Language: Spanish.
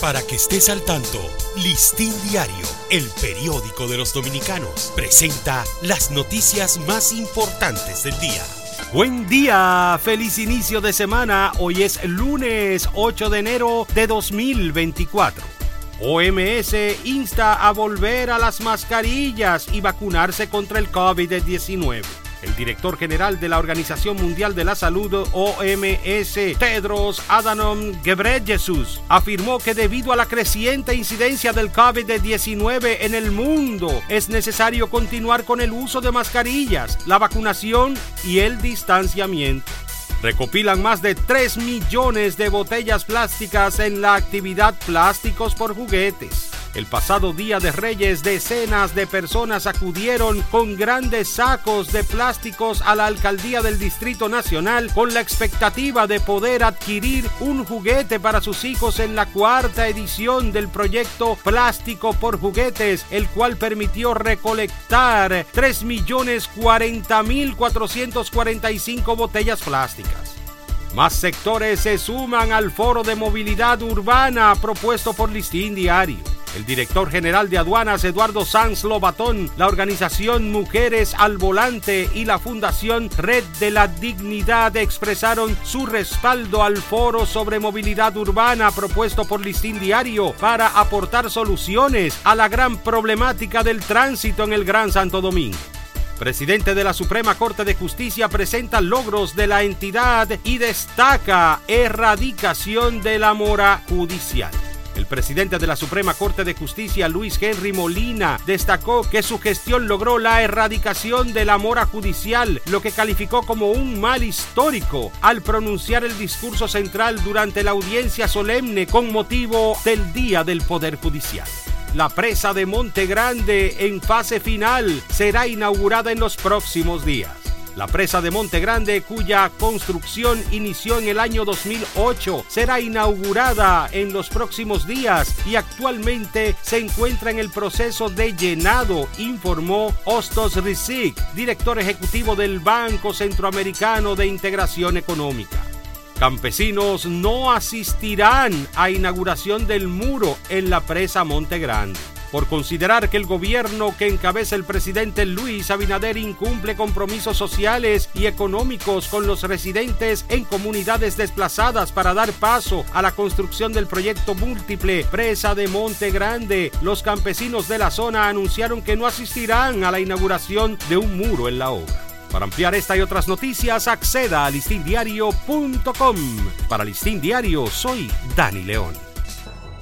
Para que estés al tanto, Listín Diario, el periódico de los dominicanos, presenta las noticias más importantes del día. Buen día, feliz inicio de semana. Hoy es lunes 8 de enero de 2024. OMS insta a volver a las mascarillas y vacunarse contra el COVID-19. El director general de la Organización Mundial de la Salud, OMS, Tedros Adhanom Ghebreyesus, afirmó que debido a la creciente incidencia del COVID-19 en el mundo, es necesario continuar con el uso de mascarillas, la vacunación y el distanciamiento recopilan más de 3 millones de botellas plásticas en la actividad Plásticos por Juguetes. El pasado Día de Reyes, decenas de personas acudieron con grandes sacos de plásticos a la alcaldía del Distrito Nacional con la expectativa de poder adquirir un juguete para sus hijos en la cuarta edición del proyecto Plástico por Juguetes, el cual permitió recolectar 3.040.445 botellas plásticas. Más sectores se suman al foro de movilidad urbana propuesto por Listín Diario. El director general de aduanas Eduardo Sanz Lobatón, la organización Mujeres al Volante y la Fundación Red de la Dignidad expresaron su respaldo al foro sobre movilidad urbana propuesto por Listín Diario para aportar soluciones a la gran problemática del tránsito en el Gran Santo Domingo presidente de la Suprema Corte de Justicia presenta logros de la entidad y destaca erradicación de la mora judicial. El presidente de la Suprema Corte de Justicia, Luis Henry Molina, destacó que su gestión logró la erradicación de la mora judicial, lo que calificó como un mal histórico al pronunciar el discurso central durante la audiencia solemne con motivo del Día del Poder Judicial. La presa de Monte Grande en fase final será inaugurada en los próximos días. La presa de Monte Grande, cuya construcción inició en el año 2008, será inaugurada en los próximos días y actualmente se encuentra en el proceso de llenado, informó Ostos Rizik, director ejecutivo del Banco Centroamericano de Integración Económica. Campesinos no asistirán a inauguración del muro en la presa Monte Grande por considerar que el gobierno que encabeza el presidente Luis Abinader incumple compromisos sociales y económicos con los residentes en comunidades desplazadas para dar paso a la construcción del proyecto múltiple Presa de Monte Grande. Los campesinos de la zona anunciaron que no asistirán a la inauguración de un muro en la obra. Para ampliar esta y otras noticias, acceda a listindiario.com. Para Listín Diario, soy Dani León.